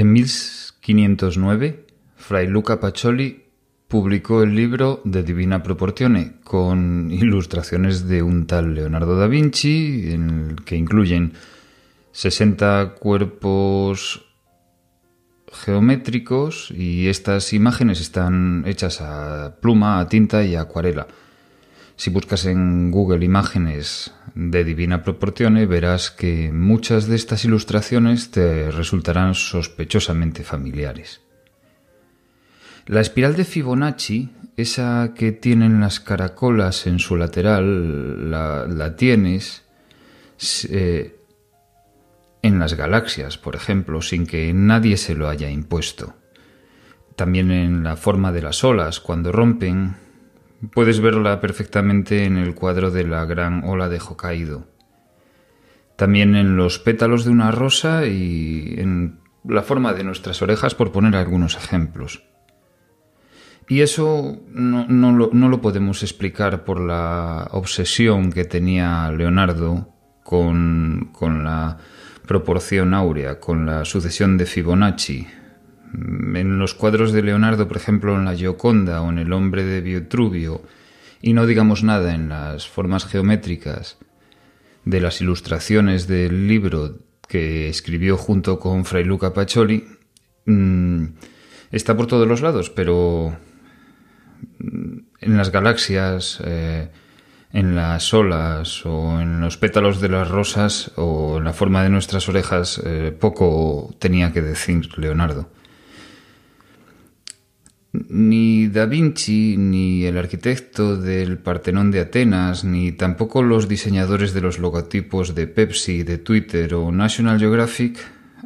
En 1509, Fray Luca Pacioli publicó el libro De Divina Proportione, con ilustraciones de un tal Leonardo da Vinci, en el que incluyen 60 cuerpos geométricos y estas imágenes están hechas a pluma, a tinta y a acuarela. Si buscas en Google imágenes de Divina Proportione, verás que muchas de estas ilustraciones te resultarán sospechosamente familiares. La espiral de Fibonacci, esa que tienen las caracolas en su lateral, la, tienes eh, en las galaxias, por ejemplo, sin que nadie se lo haya impuesto. También en la forma de las olas, cuando rompen, puedes verla perfectamente en el cuadro de la gran ola de Hokkaido. También en los pétalos de una rosa y en la forma de nuestras orejas, por poner algunos ejemplos. Y eso no, lo, no, lo, podemos explicar por la obsesión que tenía Leonardo con, con la proporción áurea, con la sucesión de Fibonacci. En los cuadros de Leonardo, por ejemplo, en la Gioconda o en el hombre de Vitruvio, y no digamos nada en las formas geométricas de las ilustraciones del libro que escribió junto con Fray Luca Pacioli, mm, está por todos los lados, pero en las galaxias, eh, en las olas o en los pétalos de las rosas o en la forma de nuestras orejas, eh, poco tenía que decir Leonardo. Ni Da Vinci, ni el arquitecto del Partenón de Atenas, ni tampoco los diseñadores de los logotipos de Pepsi, de Twitter o National Geographic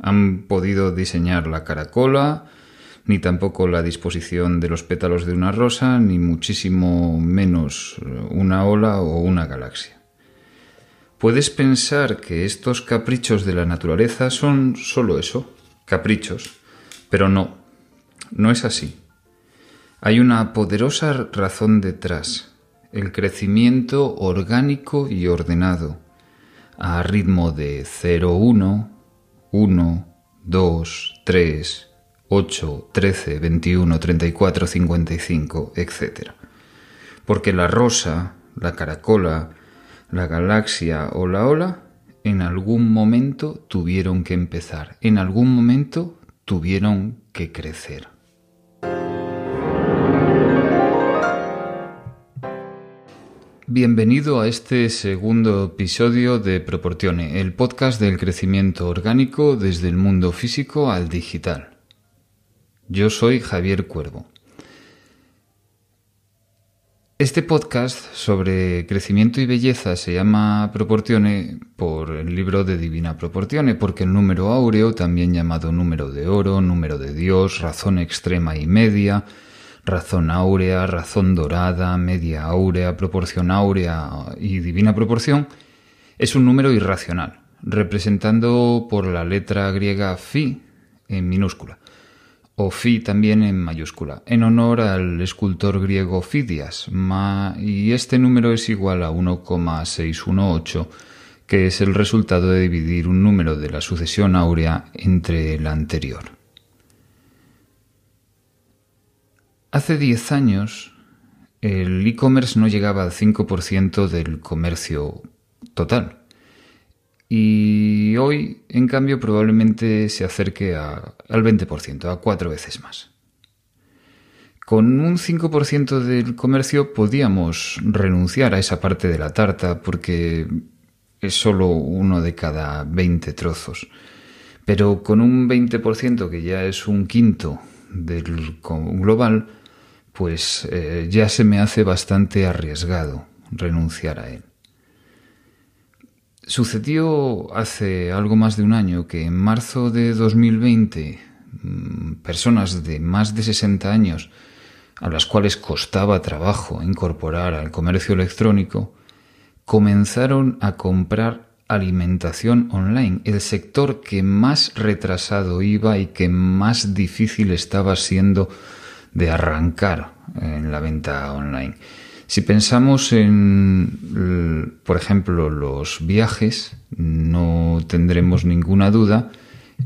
han podido diseñar la caracola, ni tampoco la disposición de los pétalos de una rosa, ni muchísimo menos eh, una ola o una galaxia. Puedes pensar que estos caprichos de la naturaleza son solo eso, caprichos, pero no, no es así. Hay una poderosa razón detrás, el crecimiento orgánico y ordenado, a ritmo de 0, 1, 1, 2, 3, 8, 13, 21, 34, 55, etc. Porque la rosa, la caracola, la galaxia o la ola en algún momento tuvieron que empezar, en algún momento tuvieron que crecer. Bienvenido a este segundo episodio de Proportione, el podcast del crecimiento orgánico desde el mundo físico al digital. Yo soy Javier Cuervo. Este podcast sobre crecimiento y belleza se llama Proportione por el libro de Divina Proportione, porque el número áureo, también llamado número de oro, número de Dios, razón extrema y media, razón áurea, razón dorada, media áurea, proporción áurea y divina proporción, es un número irracional, representando por la letra griega phi en minúscula o Fi también en mayúscula, en honor al escultor griego Fidias, y este número es igual a 1,618, que es el resultado de dividir un número de la sucesión áurea entre el anterior. Hace 10 años, el e-commerce no llegaba al 5% del comercio total. Y hoy, en cambio, probablemente se acerque al 20%, a cuatro veces más. Con un 5% del comercio podíamos renunciar a esa parte de la tarta porque es solo uno de cada 20 trozos. Pero con un 20% que ya es un quinto del global, pues eh, ya se me hace bastante arriesgado renunciar a él. Sucedió hace algo más de un año que en marzo de 2020 mm, personas de más de 60 años a las cuales costaba trabajo incorporar al comercio electrónico comenzaron a comprar alimentación online, el sector que más retrasado iba y que más difícil estaba siendo de arrancar en la venta online. Si pensamos en, por ejemplo, los viajes, no tendremos ninguna duda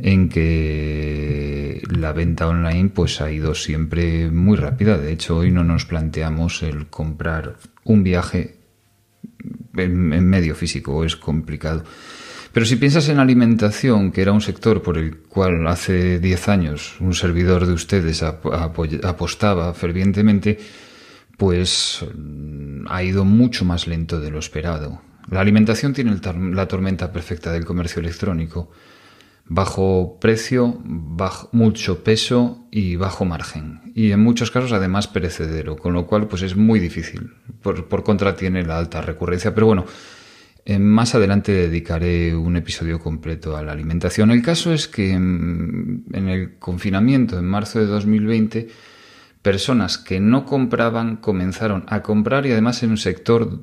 en que la venta online pues ha ido siempre muy rápida. De hecho, hoy no nos planteamos el comprar un viaje en, en medio físico, es complicado. Pero si piensas en alimentación, que era un sector por el cual hace 10 años un servidor de ustedes apostaba fervientemente, pues mm, ha ido mucho más lento de lo esperado. La alimentación tiene la tormenta perfecta del comercio electrónico. Bajo precio, bajo, mucho peso y bajo margen. Y en muchos casos además perecedero, con lo cual pues es muy difícil. Por, contra tiene la alta recurrencia. Pero bueno, más adelante dedicaré un episodio completo a la alimentación. El caso es que mm, en el confinamiento en marzo de 2020, personas que no compraban comenzaron a comprar y además en un sector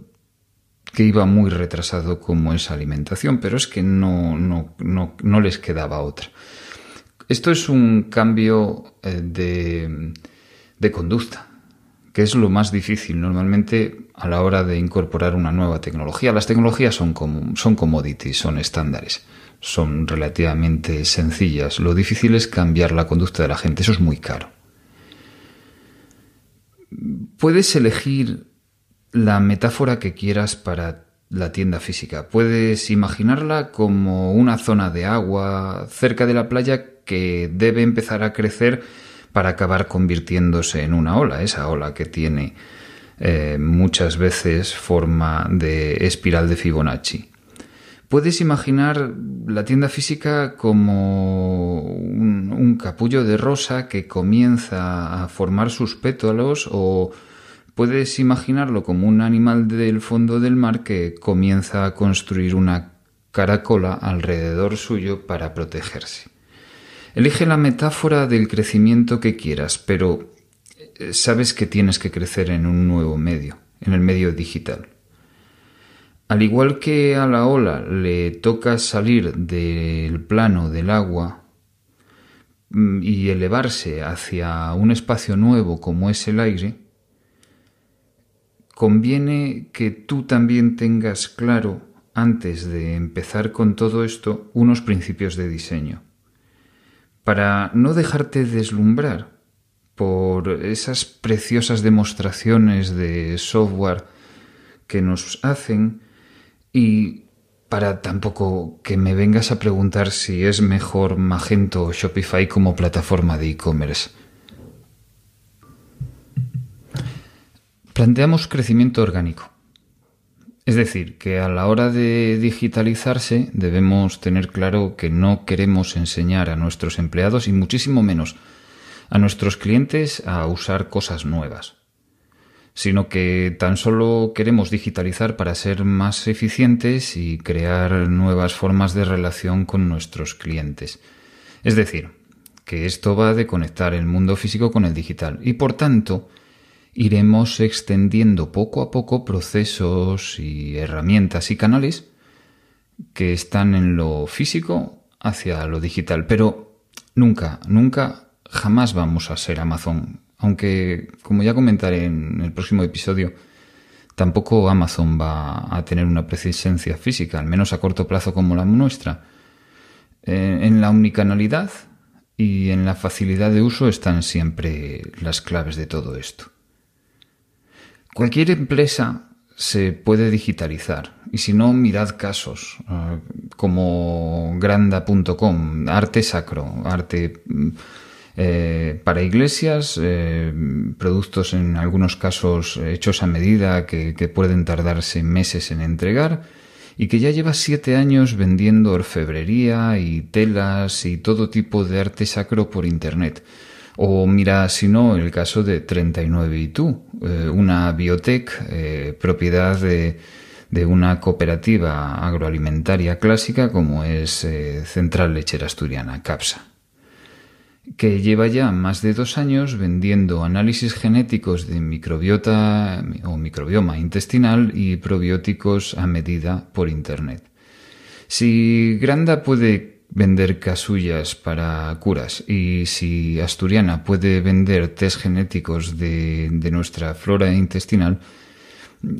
que iba muy retrasado como es alimentación, pero es que no, no, no, les quedaba otra. Esto es un cambio eh, de, de conducta, que es lo más difícil normalmente a la hora de incorporar una nueva tecnología. Las tecnologías son, como, son commodities, son estándares, son relativamente sencillas. Lo difícil es cambiar la conducta de la gente, eso es muy caro. Puedes elegir la metáfora que quieras para la tienda física. Puedes imaginarla como una zona de agua cerca de la playa que debe empezar a crecer para acabar convirtiéndose en una ola, esa ola que tiene eh, muchas veces forma de espiral de Fibonacci. Puedes imaginar la tienda física como un capullo de rosa que comienza a formar sus pétalos o Puedes imaginarlo como un animal del fondo del mar que comienza a construir una caracola alrededor suyo para protegerse. Elige la metáfora del crecimiento que quieras, pero eh, sabes que tienes que crecer en un nuevo medio, en el medio digital. Al igual que a la ola le toca salir del plano del agua mm, y elevarse hacia un espacio nuevo como es el aire, conviene que tú también tengas claro, antes de empezar con todo esto, unos principios de diseño. Para no dejarte deslumbrar por esas preciosas demostraciones de software que nos hacen y para tampoco que me vengas a preguntar si es mejor Magento o Shopify como plataforma de e-commerce. Planteamos crecimiento orgánico. Es decir, que a la hora de digitalizarse debemos tener claro que no queremos enseñar a nuestros empleados y muchísimo menos a nuestros clientes a usar cosas nuevas, sino que tan solo queremos digitalizar para ser más eficientes y crear nuevas formas de relación con nuestros clientes. Es decir, que esto va de conectar el mundo físico con el digital y por tanto iremos extendiendo poco a poco procesos y herramientas y canales que están en lo físico hacia lo digital. Pero nunca, nunca, jamás vamos a ser Amazon. Aunque, como ya comentaré en el próximo episodio, tampoco Amazon va a tener una presencia física, al menos a corto plazo como la nuestra. Eh, en la omnicanalidad y en la facilidad de uso están siempre las claves de todo esto. Cualquier empresa se puede digitalizar y si no, mirad casos eh, como granda.com, arte sacro, arte mm, eh, para iglesias, eh, productos en algunos casos hechos a medida que pueden tardarse meses en entregar y que ya lleva siete años vendiendo orfebrería y telas y todo tipo de arte sacro por Internet. O mira, si no, el caso de 39 y tú, eh, una biotech eh, propiedad de, de, una cooperativa agroalimentaria clásica como es eh, Central Lechera Asturiana, CAPSA, que lleva ya más de dos años vendiendo análisis genéticos de microbiota o microbioma intestinal y probióticos a medida por Internet. Si Granda puede vender casullas para curas y si Asturiana puede vender test genéticos de, nuestra flora intestinal,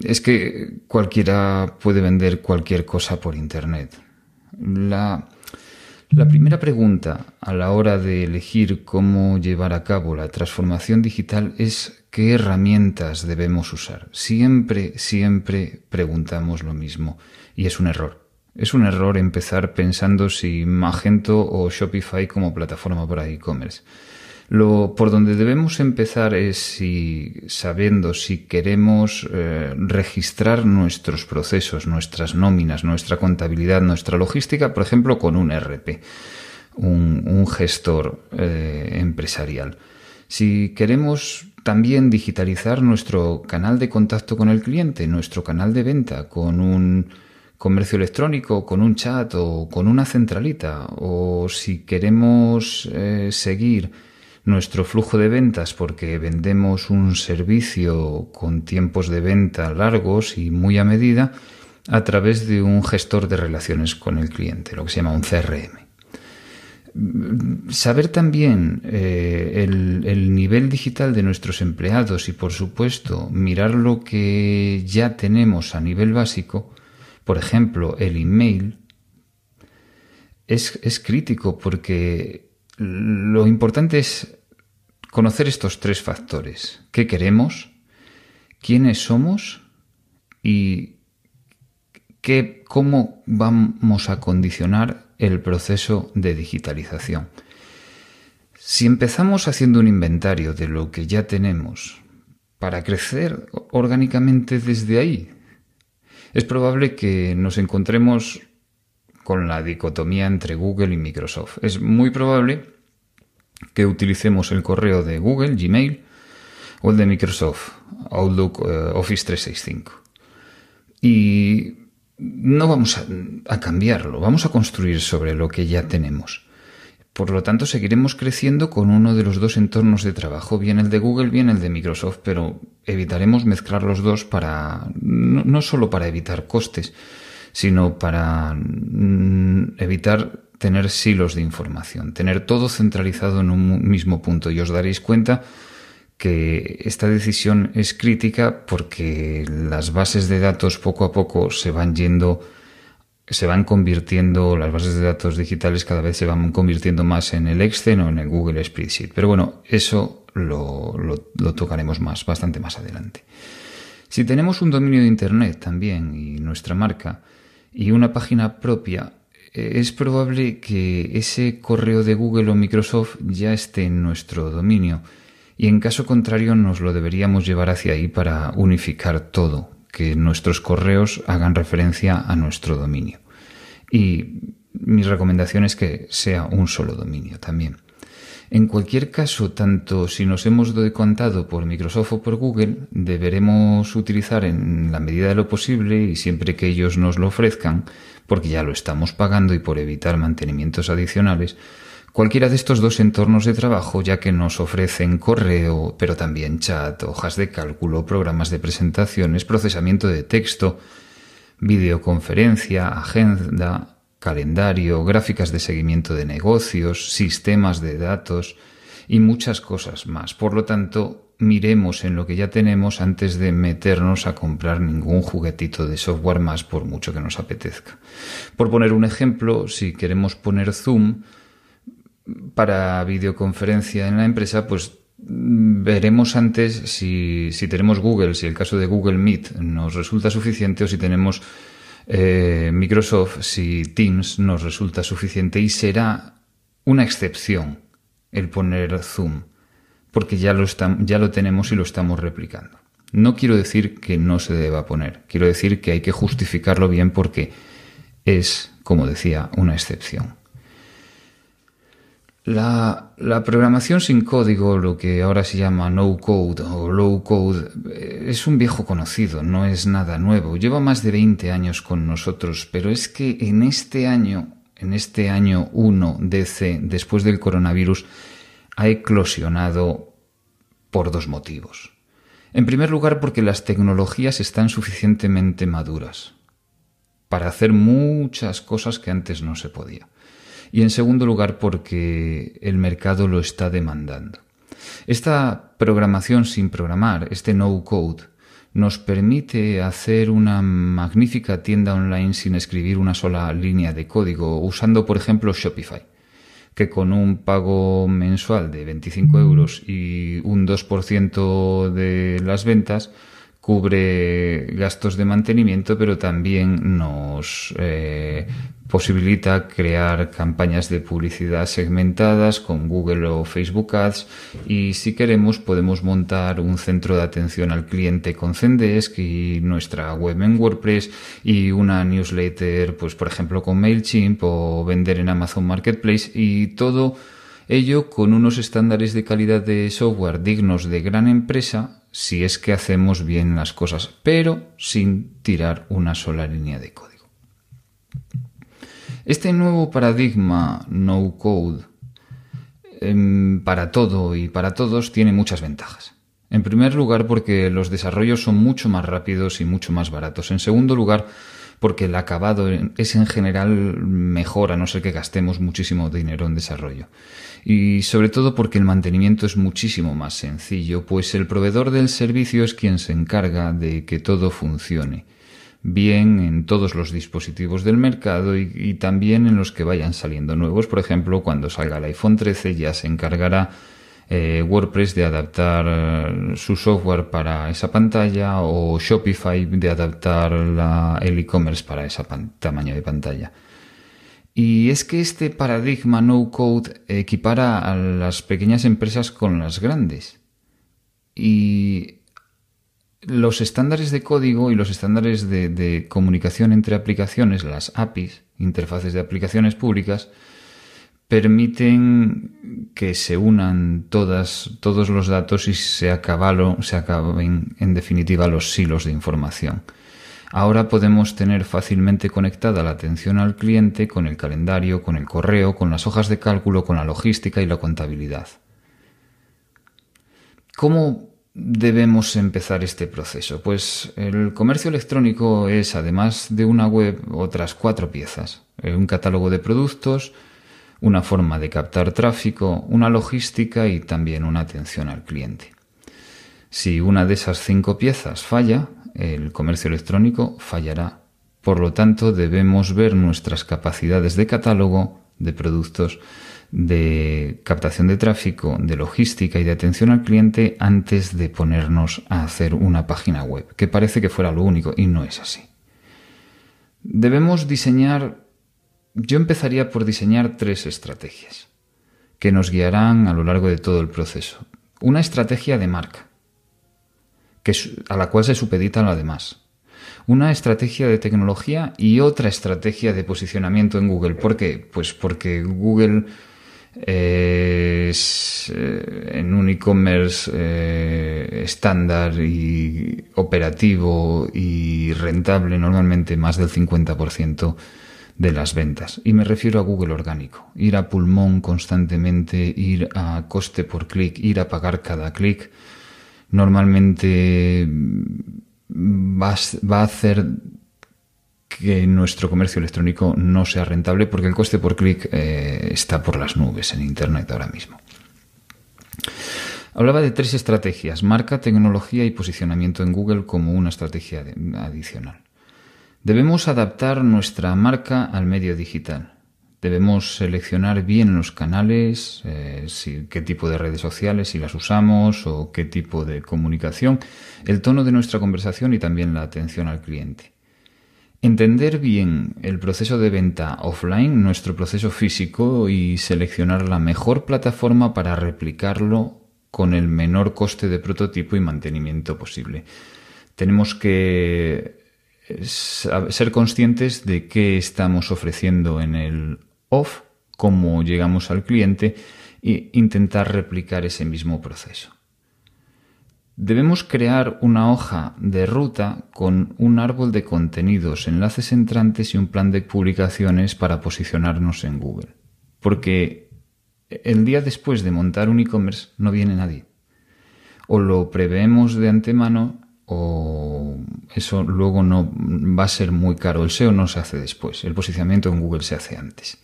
es que cualquiera puede vender cualquier cosa por Internet. La, La primera pregunta a la hora de elegir cómo llevar a cabo la transformación digital es qué herramientas debemos usar. Siempre, siempre preguntamos lo mismo y es un error. Es un error empezar pensando si Magento o Shopify como plataforma para e-commerce. Lo por donde debemos empezar es si sabiendo si queremos eh, registrar nuestros procesos, nuestras nóminas, nuestra contabilidad, nuestra logística, por ejemplo, con un RP, un, gestor eh, empresarial. Si queremos también digitalizar nuestro canal de contacto con el cliente, nuestro canal de venta, con un comercio electrónico, con un chat o con una centralita, o si queremos eh, seguir nuestro flujo de ventas porque vendemos un servicio con tiempos de venta largos y muy a medida a través de un gestor de relaciones con el cliente, lo que se llama un CRM. Saber también eh, el, el nivel digital de nuestros empleados y, por supuesto, mirar lo que ya tenemos a nivel básico, por ejemplo, el email, es, es crítico porque lo importante es conocer estos tres factores. ¿Qué queremos? ¿Quiénes somos? ¿Y qué, cómo vamos a condicionar el proceso de digitalización? Si empezamos haciendo un inventario de lo que ya tenemos para crecer orgánicamente desde ahí, es probable que nos encontremos con la dicotomía entre Google y Microsoft. Es muy probable que utilicemos el correo de Google, Gmail, o el de Microsoft, Outlook, eh, Office 365. Y no vamos a, cambiarlo, vamos a construir sobre lo que ya tenemos. Por lo tanto, seguiremos creciendo con uno de los dos entornos de trabajo, bien el de Google, bien el de Microsoft, pero evitaremos mezclar los dos para no, no solo para evitar costes, sino para mm, evitar tener silos de información, tener todo centralizado en un mismo punto. Y os daréis cuenta que esta decisión es crítica porque las bases de datos poco a poco se van yendo, se van convirtiendo, las bases de datos digitales cada vez se van convirtiendo más en el Excel o en el Google Spreadsheet. Pero bueno, eso lo, lo tocaremos más, bastante más adelante. Si tenemos un dominio de Internet también y nuestra marca y una página propia, eh, es probable que ese correo de Google o Microsoft ya esté en nuestro dominio y en caso contrario nos lo deberíamos llevar hacia ahí para unificar todo, que nuestros correos hagan referencia a nuestro dominio. Y mi recomendación es que sea un solo dominio también. En cualquier caso, tanto si nos hemos decantado por Microsoft o por Google, deberemos utilizar en la medida de lo posible y siempre que ellos nos lo ofrezcan porque ya lo estamos pagando y por evitar mantenimientos adicionales, cualquiera de estos dos entornos de trabajo, ya que nos ofrecen correo, pero también chat, hojas de cálculo, programas de presentaciones, procesamiento de texto, videoconferencia, agenda, calendario, gráficas de seguimiento de negocios, sistemas de datos y muchas cosas más. Por lo tanto, miremos en lo que ya tenemos antes de meternos a comprar ningún juguetito de software más por mucho que nos apetezca. Por poner un ejemplo, si queremos poner Zoom para videoconferencia en la empresa, pues veremos antes si, tenemos Google, si el caso de Google Meet nos resulta suficiente o si tenemos eh, Microsoft, si Teams nos resulta suficiente y será una excepción el poner Zoom porque ya lo, ya lo tenemos y lo estamos replicando. No quiero decir que no se deba poner, quiero decir que hay que justificarlo bien porque es, como decía, una excepción. La, programación sin código, lo que ahora se llama no code o low code, eh, es un viejo conocido, no es nada nuevo. Lleva más de 20 años con nosotros, pero es que en este año, en este año 1 DC, después del coronavirus, ha eclosionado por dos motivos. En primer lugar, porque las tecnologías están suficientemente maduras para hacer muchas cosas que antes no se podía. Y en segundo lugar, porque el mercado lo está demandando. Esta programación sin programar, este no code, nos permite hacer una magnífica tienda online sin escribir una sola línea de código, usando por ejemplo Shopify, que con un pago mensual de 25 euros y un 2% de las ventas, cubre gastos de mantenimiento, pero también nos eh, posibilita crear campañas de publicidad segmentadas con Google o Facebook Ads y si queremos podemos montar un centro de atención al cliente con Zendesk y nuestra web en WordPress y una newsletter, pues por ejemplo con MailChimp o vender en Amazon Marketplace y todo ello con unos estándares de calidad de software dignos de gran empresa si es que hacemos bien las cosas, pero sin tirar una sola línea de código. Este nuevo paradigma no code em, para todo y para todos tiene muchas ventajas. En primer lugar, porque los desarrollos son mucho más rápidos y mucho más baratos. En segundo lugar, porque el acabado es en general mejor a no ser que gastemos muchísimo dinero en desarrollo. Y sobre todo porque el mantenimiento es muchísimo más sencillo, pues el proveedor del servicio es quien se encarga de que todo funcione bien en todos los dispositivos del mercado y, también en los que vayan saliendo nuevos. Por ejemplo, cuando salga el iPhone 13 ya se encargará eh, WordPress de adaptar eh, su software para esa pantalla o Shopify de adaptar el e-commerce para ese tamaño de pantalla. Y es que este paradigma no code equipara a las pequeñas empresas con las grandes. Y los estándares de código y los estándares de comunicación entre aplicaciones, las APIs, interfaces de aplicaciones públicas, permiten que se unan todos los datos y se, se acaben en definitiva los silos de información. Ahora podemos tener fácilmente conectada la atención al cliente con el calendario, con el correo, con las hojas de cálculo, con la logística y la contabilidad. ¿Cómo debemos empezar este proceso? Pues el comercio electrónico es, además de una web, otras cuatro piezas. Un catálogo de productos, una forma de captar tráfico, una logística y también una atención al cliente. Si una de esas cinco piezas falla, el comercio electrónico fallará. Por lo tanto, debemos ver nuestras capacidades de catálogo, de productos, de captación de tráfico, de logística y de atención al cliente antes de ponernos a hacer una página web, que parece que fuera lo único y no es así. Debemos diseñar yo empezaría por diseñar tres estrategias que nos guiarán a lo largo de todo el proceso. Una estrategia de marca, a la cual se supedita lo demás. Una estrategia de tecnología y otra estrategia de posicionamiento en Google. ¿Por qué? Pues porque Google es eh, en un e-commerce eh, estándar y operativo y rentable normalmente más del 50% de las ventas. Y me refiero a Google orgánico. Ir a pulmón constantemente, ir a coste por clic, ir a pagar cada clic, normalmente va, a hacer que nuestro comercio electrónico no sea rentable porque el coste por clic eh, está por las nubes en Internet ahora mismo. Hablaba de tres estrategias, marca, tecnología y posicionamiento en Google como una estrategia adicional. Debemos adaptar nuestra marca al medio digital. Debemos seleccionar bien los canales, eh, qué tipo de redes sociales, si las usamos o qué tipo de comunicación, el tono de nuestra conversación y también la atención al cliente. Entender bien el proceso de venta offline, nuestro proceso físico y seleccionar la mejor plataforma para replicarlo con el menor coste de prototipo y mantenimiento posible. Tenemos que ser conscientes de qué estamos ofreciendo en el off, cómo llegamos al cliente e intentar replicar ese mismo proceso. Debemos crear una hoja de ruta con un árbol de contenidos, enlaces entrantes y un plan de publicaciones para posicionarnos en Google. Porque el día después de montar un e-commerce no viene nadie. O lo preveemos de antemano o eso luego no va a ser muy caro. El SEO no se hace después, el posicionamiento en Google se hace antes.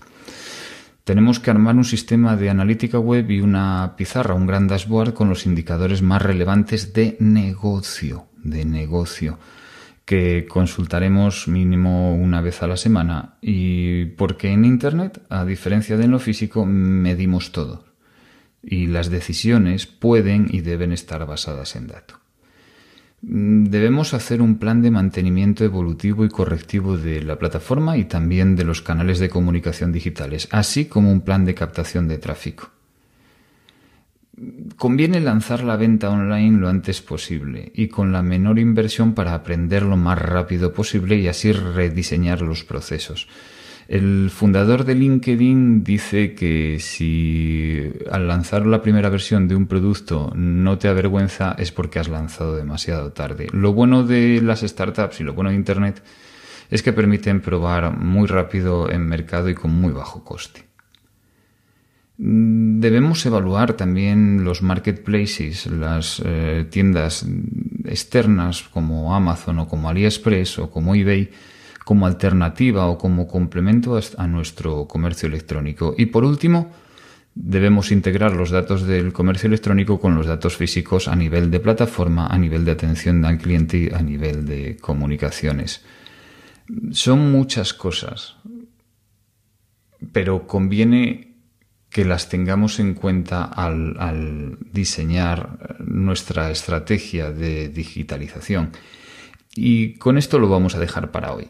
Tenemos que armar un sistema de analítica web y una pizarra, un gran dashboard con los indicadores más relevantes de negocio, de negocio que consultaremos mínimo una vez a la semana y porque en Internet, a diferencia de en lo físico, medimos todo y las decisiones pueden y deben estar basadas en datos. Debemos hacer un plan de mantenimiento evolutivo y correctivo de la plataforma y también de los canales de comunicación digitales, así como un plan de captación de tráfico. Conviene lanzar la venta online lo antes posible y con la menor inversión para aprender lo más rápido posible y así rediseñar los procesos. El fundador de LinkedIn dice que si al lanzar la primera versión de un producto no te avergüenza es porque has lanzado demasiado tarde. Lo bueno de las startups y lo bueno de Internet es que permiten probar muy rápido en mercado y con muy bajo coste. Debemos evaluar también los marketplaces, las eh, tiendas externas como Amazon o como AliExpress o como eBay, como alternativa o como complemento a nuestro comercio electrónico. Y por último, debemos integrar los datos del comercio electrónico con los datos físicos a nivel de plataforma, a nivel de atención al cliente y a nivel de comunicaciones. Son muchas cosas, pero conviene que las tengamos en cuenta al, al diseñar nuestra estrategia de digitalización. Y con esto lo vamos a dejar para hoy.